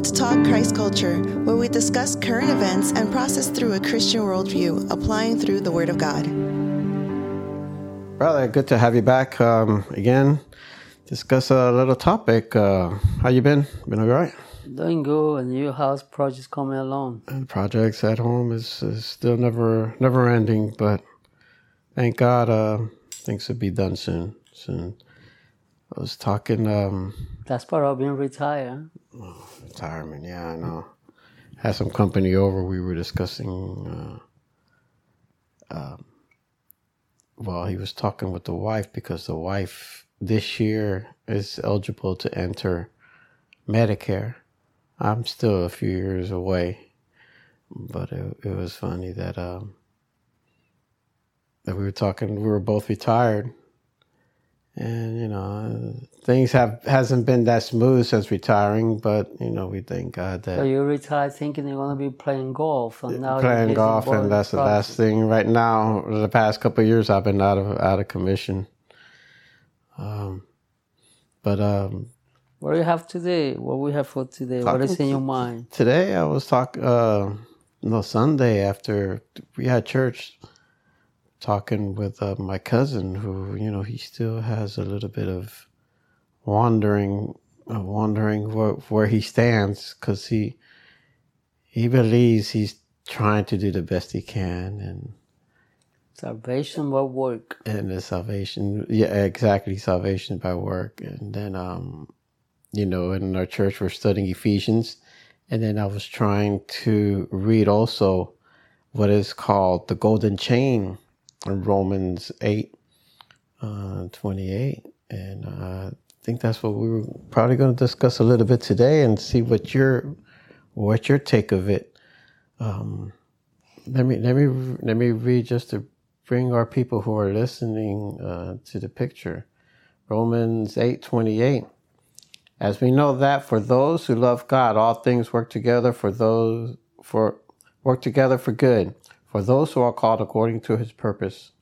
Welcome to Talk Christ Culture, where we discuss current events and process through a Christian worldview, applying through the Word of God. Brother, good to have you back um, again. Discuss a little topic. Uh, how you been? Been all right? Doing good. A new house project coming along. And projects at home is, is still never never ending, but thank God uh, things will be done soon. Soon. I was talking. Um, That's part of being retired. Retirement, yeah, I know. Had some company over. We were discussing. Uh, um, well, he was talking with the wife because the wife this year is eligible to enter Medicare. I'm still a few years away, but it, it was funny that um, that we were talking. We were both retired, and you know things have hasn't been that smooth since retiring but you know we thank god that so you retired thinking you're going to be playing golf and now playing golf and that's the last thing. Right now the past couple years i've been out of out of commission. Um but um what do you have today? What we have for today? What is in your mind? today i was talking uh no sunday after we had church talking with uh, my cousin who you know he still has a little bit of wondering uh, wondering where, where he stands because he he believes he's trying to do the best he can and salvation by work. And the salvation yeah exactly salvation by work. And then um you know in our church we're studying ephesians. And then i was trying to read also what is called the golden chain Romans 8, uh, 28. And I think that's what we were probably going to discuss a little bit today and see what your what your take of it. Um, let me let me let me read just to bring our people who are listening uh, to the picture. Romans 8, 28. As we know that for those who love God, all things work together for those for work together for good for those who are called according to his purpose.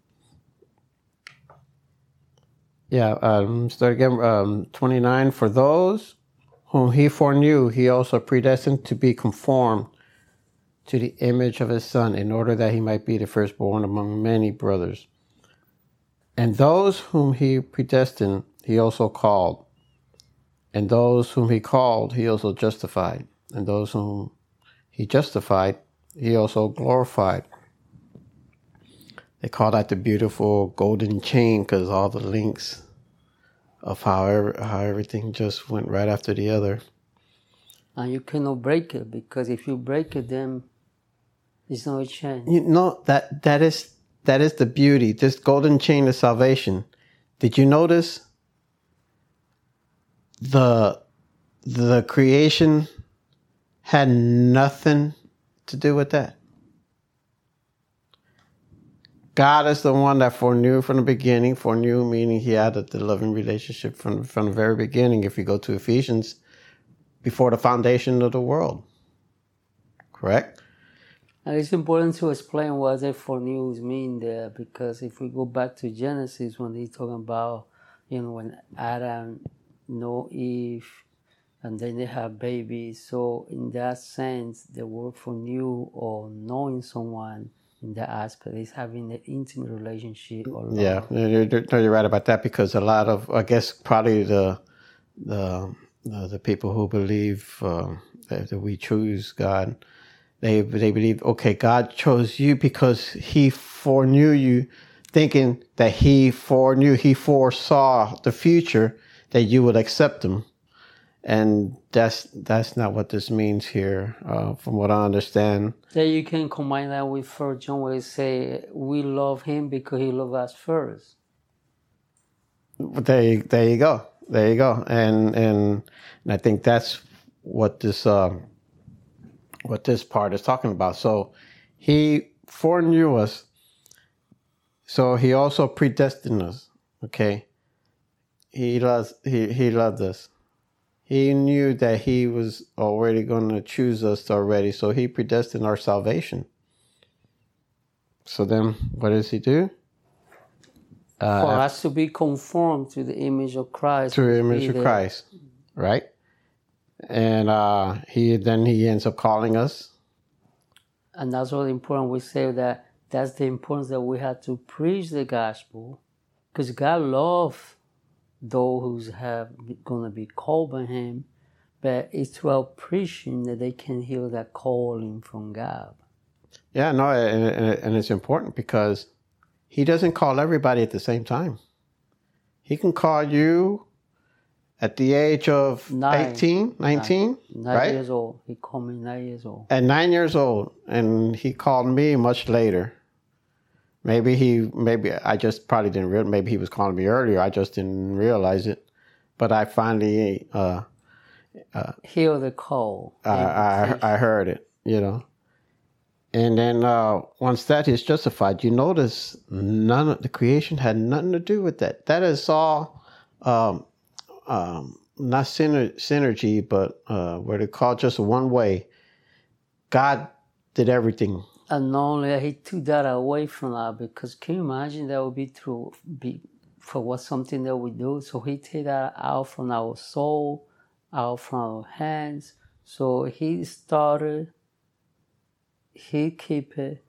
Yeah, um, start again. Um, 29. For those whom he foreknew, he also predestined to be conformed to the image of his son, in order that he might be the firstborn among many brothers. And those whom he predestined, he also called. And those whom he called, he also justified. And those whom he justified, he also glorified. They call that the beautiful golden chain because all the links of how how everything just went right after the other. And you cannot break it because if you break it, then there's no chain. You know that that is that is the beauty. This golden chain of salvation. Did you notice the the creation had nothing to do with that? God is the one that foreknew from the beginning. Foreknew meaning He had the loving relationship from from the very beginning. If you go to Ephesians, before the foundation of the world, correct? And it's important to explain what that foreknew mean there, because if we go back to Genesis, when he's talking about, you know, when Adam know Eve, and then they have babies. So in that sense, the word foreknew or knowing someone in that aspect is having an intimate relationship yeah you're, you're right about that because a lot of i guess probably the the the, people who believe uh, that, that, we choose god they they believe okay god chose you because he foreknew you thinking that he foreknew he foresaw the future that you would accept him and that's that's not what this means here, uh, from what I understand. That you can combine that with First John, where it say we love him because he loved us first. But there, you, there you go, there you go, and and, and I think that's what this um, what this part is talking about. So he foreknew us, so he also predestined us. Okay, he loves he he loved us he knew that he was already going to choose us already, so he predestined our salvation. So then, what does he do? Uh, For us to be conformed to the image of Christ. To the image of. Christ, right? and uh, he then he ends up calling us. And that's what important. We say that that's the importance that we have to preach the gospel, because God loves those who have gonna be called by Him, but it's through preaching that they can hear that calling from God. Yeah, no, and, and it's important because He doesn't call everybody at the same time. He can call you at the age of Nine. 18, 19, Nine right? years old. He called me nine years old. At nine years old, and he called me much later. Maybe he, maybe I just probably didn't real. Maybe he was calling me earlier. I just didn't realize it. But I finally, uh, Hear the call. I, I, I heard it, you know. And then uh, once that is justified, you notice none of the creation had nothing to do with that. That is all um, um, not syner- synergy, but uh, what they call just one way. God did everything. And only he took that away from us because can you imagine that would be true be for what something that we do? So he take that out from our soul, out from our hands. So he started, he keep it,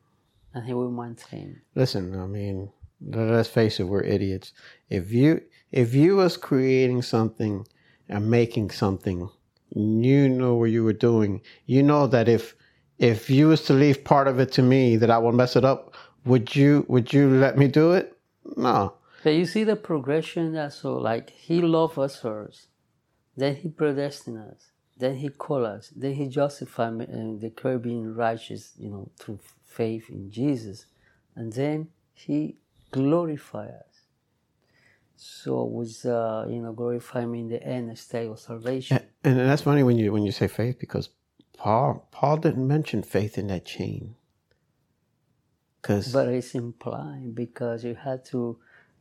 and he will maintain. Listen, I mean, let's face it, we're idiots. If you if you was creating something and making something, you know what you were doing. You know that if if you was to leave part of it to me, that I will mess it up. Would you would you let me do it? No. But you see the progression that so like he loved us first, then he predestined us, then he called us, then he justified me and declared being righteous, you know, through faith in Jesus, and then he glorified us. So was uh, you know glorify me in the end state of salvation. And that's funny when you when you say faith because Paul Paul didn't mention faith in that chain. Cause But it's implying because you had to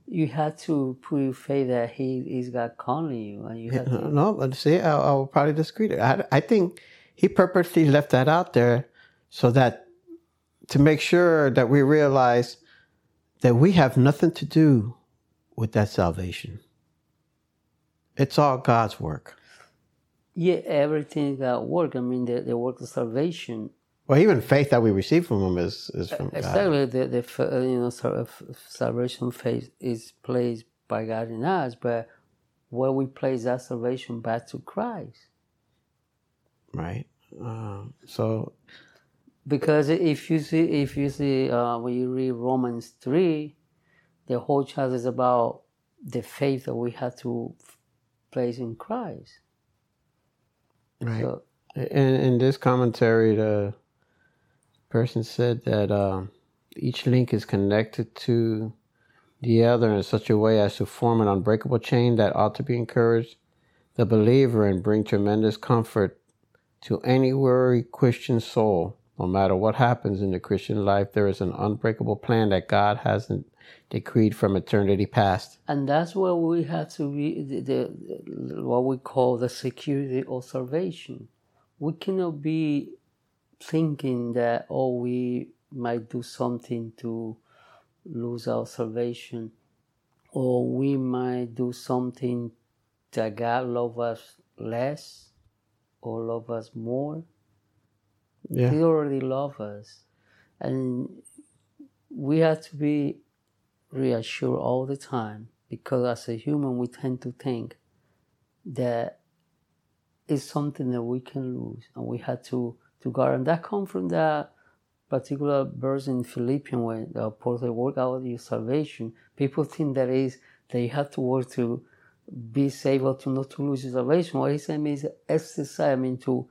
you had to put your faith that he is God calling you and you had to no, but see, I, I will probably disagree. I, I think he purposely left that out there so that to make sure that we realize that we have nothing to do with that salvation. It's all God's work. Yeah, everything got work. I mean, the, the work of salvation. Well, even faith that we receive from Him is, is from God. Exactly, the, the uh, you know salvation faith is placed by God in us, but where we place that salvation back to Christ. Right? Um, so, Because if you see, if you see, uh, when you read Romans three, the whole chapter is about the faith that we have to place in Christ. Right. So, In, in this commentary, the person said that um, each link is connected to the other in such a way as to form an unbreakable chain that ought to be encouraged the believer and bring tremendous comfort to any weary Christian soul. No matter what happens in the Christian life, there is an unbreakable plan that God hasn't decreed from eternity past. and that's where we have to be the, the, what we call the security of salvation. We cannot be thinking that oh we might do something to lose our salvation, or we might do something that God love us less or love us more. Yeah. He already love us, and we have to be reassured all the time because as a human we tend to think that it's something that we can lose. And we had to to guard and that comes from that particular verse in Philippians when uh, the apostle work out your salvation. People think that is you have to work to be saved or to not to lose your salvation. What he said means exercise I mean to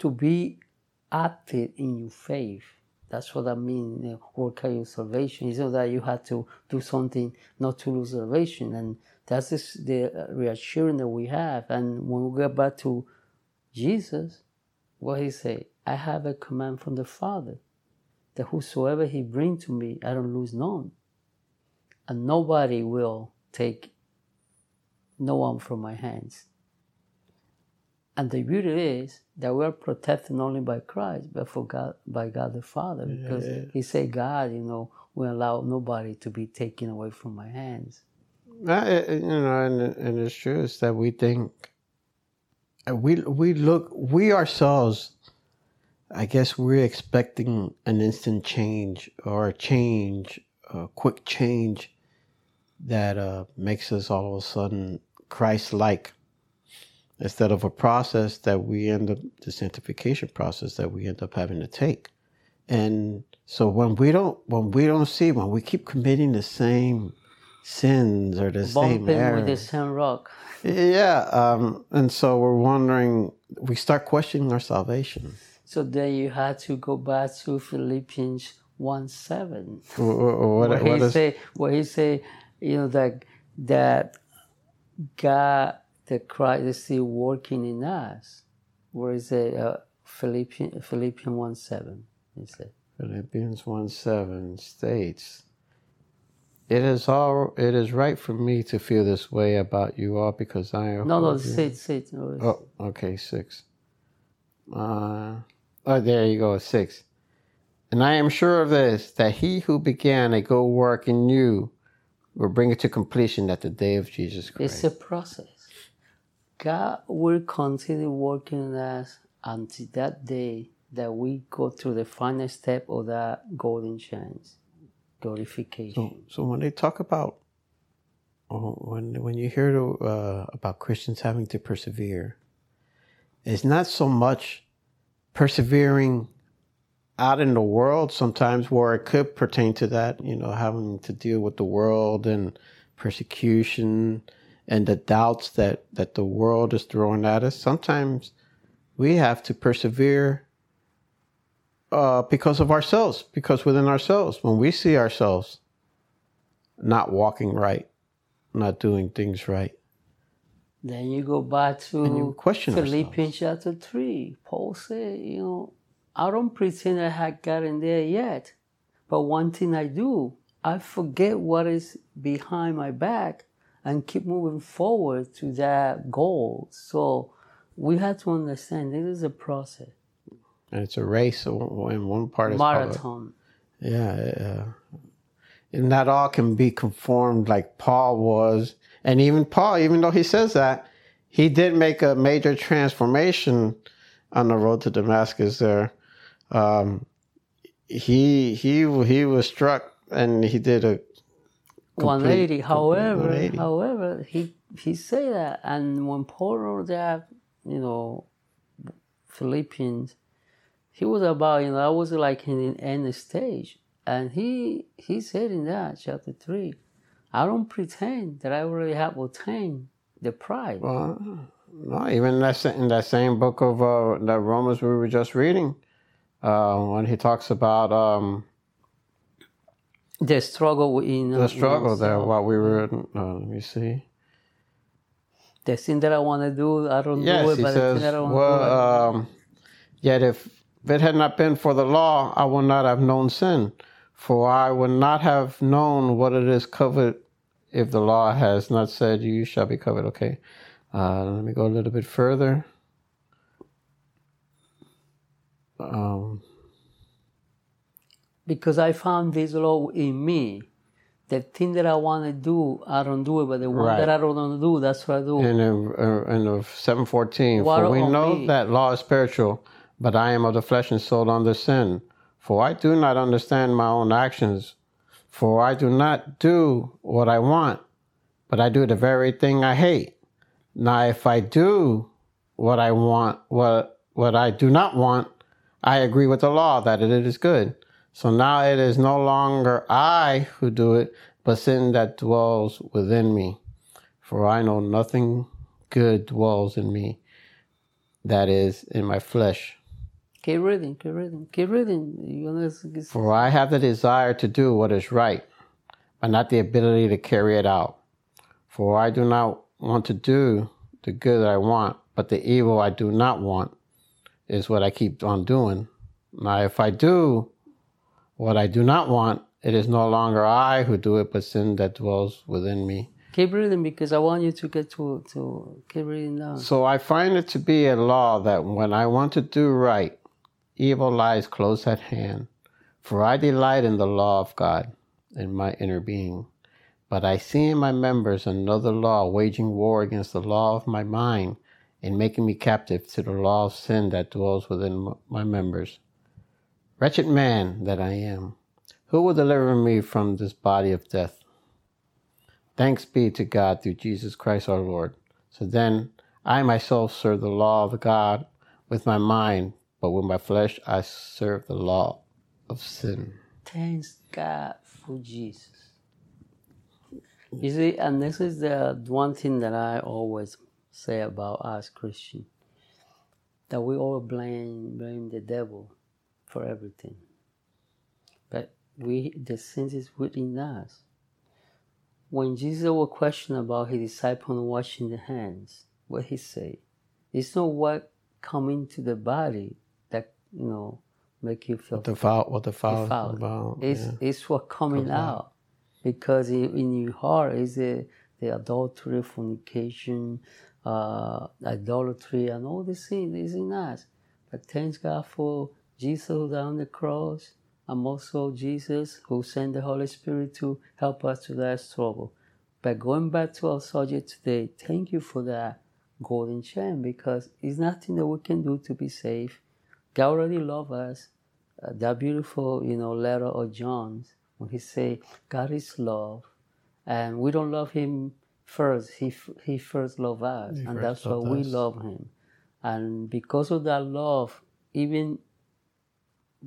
to be active in your faith that's what I mean, out your salvation. It's not that you have to do something not to lose salvation. And that's the reassurance that we have. And when we get back to Jesus, what he say? I have a command from the Father that whosoever he bring to me, I don't lose none. And nobody will take no one from my hands. And the beauty is that we are protected not only by Christ, but for God, by God the Father. Because He said, God, you know, will allow nobody to be taken away from my hands. You know, and, and it's true is that we think we we look we ourselves I guess we're expecting an instant change or a change, a quick change that uh, makes us all of a sudden Christ like instead of a process that we end up, the sanctification process that we end up having to take. And so when we don't, when we don't see, when we keep committing the same sins or the Bumping same errors, with the same rock. yeah, um, and so we're wondering, we start questioning our salvation. So then you had to go back to Philippians 1 7. Wh- wh- What, where what he is, say where he say, you know, that that God the Christ is still working in us. Where is it? Uh, Philippians Philippians 1 7. He said. Philippians 1 7 states, It is all it is right for me to feel this way about you all because I am No, no, say it. No, Oh, okay, six. Uh, oh, there you go, six. And I am sure of this, that he who began a good work in you will bring it to completion at the day of Jesus Christ. It's a process. God will continue working us until that day that we go through the final step of that golden chance, glorification. So, so when they talk about, oh, when when you hear uh, about Christians having to persevere, it's not so much persevering out in the world sometimes where it could pertain to that, you know, having to deal with the world and persecution and the doubts that, that the world is throwing at us. Sometimes we have to persevere uh, because of ourselves, because within ourselves, when we see ourselves not walking right, not doing things right, Then you go back and you to question Philippians chapter 3. Paul said, you know, I don't pretend I had gotten there yet, but one thing I do, I forget what is behind my back and keep moving forward to that goal. So we have to understand this is a process, and it's a race. In one part, a- marathon. Yeah, yeah. And not all can be conformed like Paul was. And even Paul, even though he says that, he did make a major transformation on the road to Damascus there. Um, he he he was struck and he did a 180. However, 180. however, he he say that, and when Paul wrote that, you know, Philippians, he was about you know I was like in the end stage, and he he said in that chapter three, I don't pretend that I already have obtained the prize. well, no, even that in that same book of uh, the Romans we were just reading, uh, when he talks about um, the struggle in the struggle there, what we were, uh, let me see. the thing that I want to do, I don't Yes, do it, he but the says, thing that I want to do, well, um, yet if it had not been for the law, I would not have known sin, for I would not have known what it is covered if the law has not said you shall be covered. Okay, uh, let me go a little bit further. Um, because I found this law in me. The thing that I want to do, I don't do it, but the one Right. that I don't want to do, that's what I do. in uh, seven fourteen, What for we know me? that law is spiritual, but I am of the flesh and soul under sin. For I do not understand my own actions, for I do not do what I want, but I do the very thing I hate. Now, if I do what I want, what what I do not want, I agree with the law that it is good. So now it is no longer I who do it, but sin that dwells within me. For I know nothing good dwells in me, that is, in my flesh. Keep reading, keep reading, keep reading. You know, it's, it's, For I have the desire to do what is right, but not the ability to carry it out. For I do not want to do the good that I want, but the evil I do not want is what I keep on doing. Now, if I do what I do not want, it is no longer I who do it, but sin that dwells within me. keep reading because I want you to get to to keep reading down. So I find it to be a law that when I want to do right, evil lies close at hand. For I delight in the law of God in my inner being. But I see in my members another law waging war against the law of my mind and making me captive to the law of sin that dwells within my members. Wretched man that I am, who will deliver me from this body of death? Thanks be to God through Jesus Christ our Lord. So then, I myself serve the law of God with my mind, but with my flesh I serve the law of sin. Thanks God for Jesus. You see, and this is the one thing that I always say about us Christians that we all blame blame the devil for everything. But we the sin is within us. When Jesus was questioned about his disciple washing the hands, what he say? It's not what come into the body that you know make you feel What the foul, what the foul, defiled. about? It's yeah. it's what coming Comes out. out because in, in your heart is the the adultery, fornication, uh, idolatry, and all these things is in us. But thanks God for Jesus who died on the cross, and also Jesus who sent the Holy Spirit to help us to that struggle. But going back to our subject today, thank you for that golden chain because it's nothing that we can do to be safe. God already loves us. Uh, that beautiful, you know, letter of John's when he say God is love, and we don't love Him first. He f- He first loved us, He and that's why loved we love Him. And because of that love, even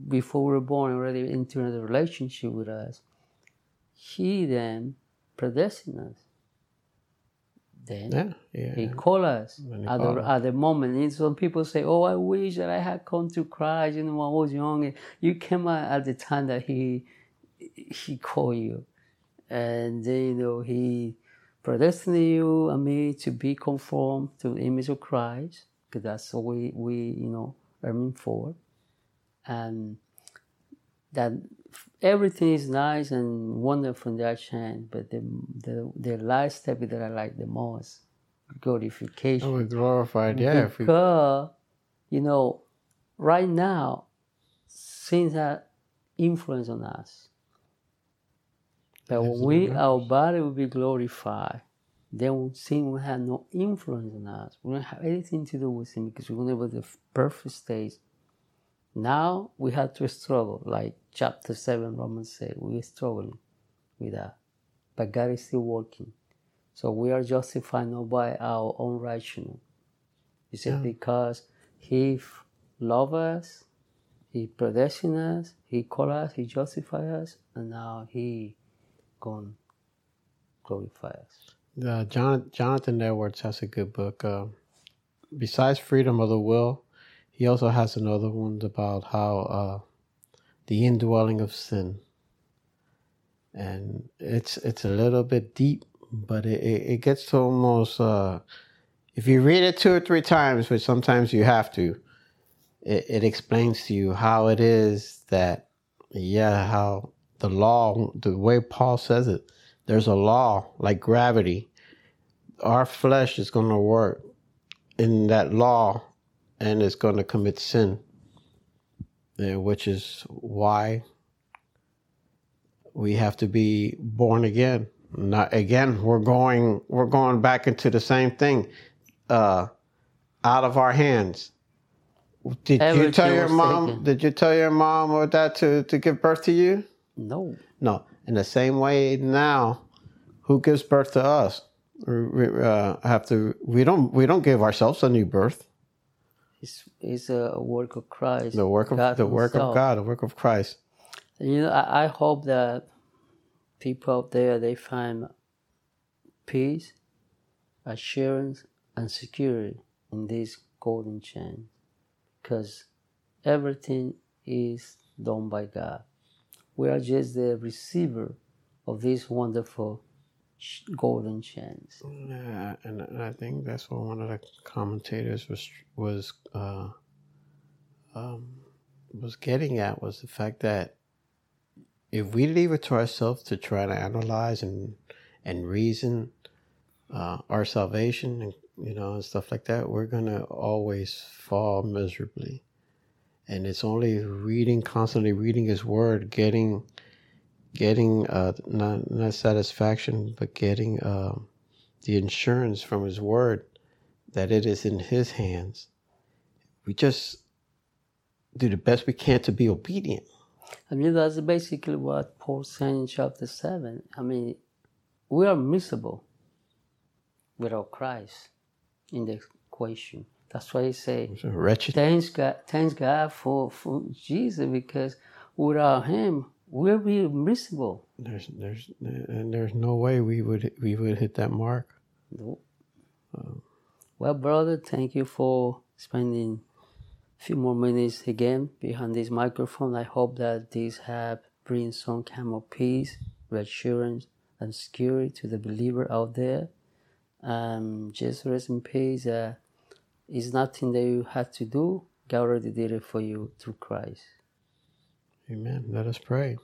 before we were born, already entering a relationship with us, He then predestined us. Then yeah, yeah. he called us he at called the, at the moment. And some people say, "Oh, I wish that I had come to Christ, you know, when I was young." You came at the time that he he called you, and then you know he predestined you and me to be conformed to the image of Christ, because that's what we we you know aiming for, and that everything is nice and wonderful in that change, but the the the last step that I like the most, glorification. Oh, glorified. Yeah, if we, because you know, right now, sin has influence on us. But when we our body will be glorified, then sin will have no influence on us. We don't have anything to do with sin because we're to the perfect state. Now we have to struggle, like chapter seven Romans say, we're struggling with that. But God is still working. So we are justified not by our own righteousness. You see, Yeah. because He loved us, He predestined us, He called us, He justified us, and now He gonna glorify us. uh, John, Jonathan Edwards has a good book. Uh, besides Freedom of the Will, he also has another one about how uh, the indwelling of sin. And it's it's a little bit deep, but it, it, it gets to almost uh, if you read it two or three times, which sometimes you have to, it, it explains to you how it is that yeah, how the law, the way Paul says it, there's a law like gravity. Our flesh is going to work in that law and is going to commit sin, which is why we have to be born again. Not again. We're going. We're going back into the same thing, uh, out of our hands. Did you tell your mom? taken. Did you tell your mom or dad to to give birth to you? No. No. In the same way now, who gives birth to us? We uh, have to. We don't. We don't give ourselves a new birth. It's, it's a work of Christ. The work of God the work himself. of God. The work of Christ. You know, I, I hope that people out there they find peace, assurance, and security in this golden chain, because everything is done by God. We are just the receiver of this wonderful golden chains. Yeah, and, and I think that's what one of the commentators was was uh, um, was getting at was the fact that if we leave it to ourselves to try to analyze and and reason uh, our salvation and you know and stuff like that, we're gonna always fall miserably. And it's only reading, constantly reading His Word, getting, getting uh, not not satisfaction, but getting. um the insurance from his word that it is in His hands. We just do the best we can to be obedient. I mean, that's basically what Paul said in chapter 7. I mean, we are miserable without Christ in the equation. That's why he say, wretched. thanks God, thanks God for, for Jesus because without him, we'll be miserable. There's there's and there's no way we would we would hit that mark. No. Well, brother, thank you for spending a few more minutes again behind this microphone. I hope that this have bring some kind of peace, reassurance, and security to the believer out there. Um, just rest in peace. Uh, it's nothing that you have to do. God already did it for you through Christ. Amen. Let us pray.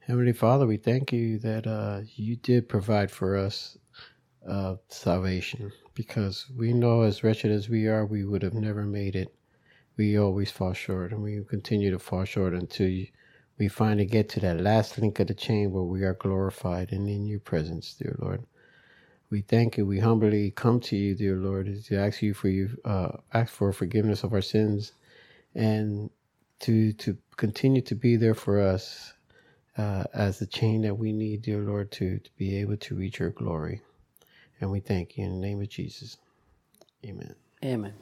Heavenly Father, we thank you that uh, you did provide for us uh, salvation because we know as wretched as we are, we would have never made it. We always fall short and we continue to fall short until we finally get to that last link of the chain where we are glorified and in your presence, dear Lord. We thank you. We humbly come to you, dear Lord, to ask you for you, uh, ask for forgiveness of our sins, and to to continue to be there for us uh, as the chain that we need, dear Lord, to to be able to reach your glory. And we thank you in the name of Jesus. Amen. Amen.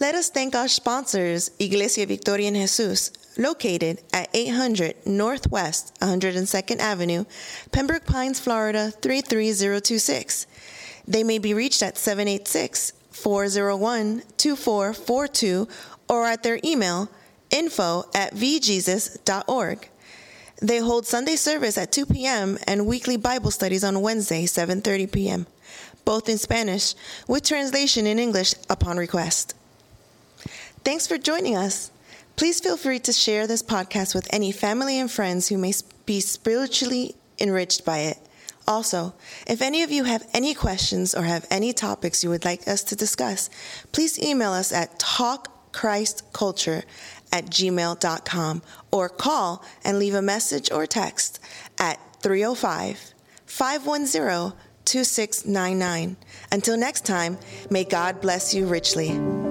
Let us thank our sponsors, Iglesia Victoria en Jesus, located at 800 Northwest 102nd Avenue, Pembroke Pines, Florida 33026. They may be reached at 786 401 2442 or at their email info at vjesus.org. They hold Sunday service at 2 p.m. and weekly Bible studies on Wednesday, 7:30 p.m., both in Spanish with translation in English upon request. Thanks for joining us. Please feel free to share this podcast with any family and friends who may be spiritually enriched by it. Also, if any of you have any questions or have any topics you would like us to discuss, please email us at talkchristculture at gmail.com or call and leave a message or text at 305 510 2699. Until next time, may God bless you richly.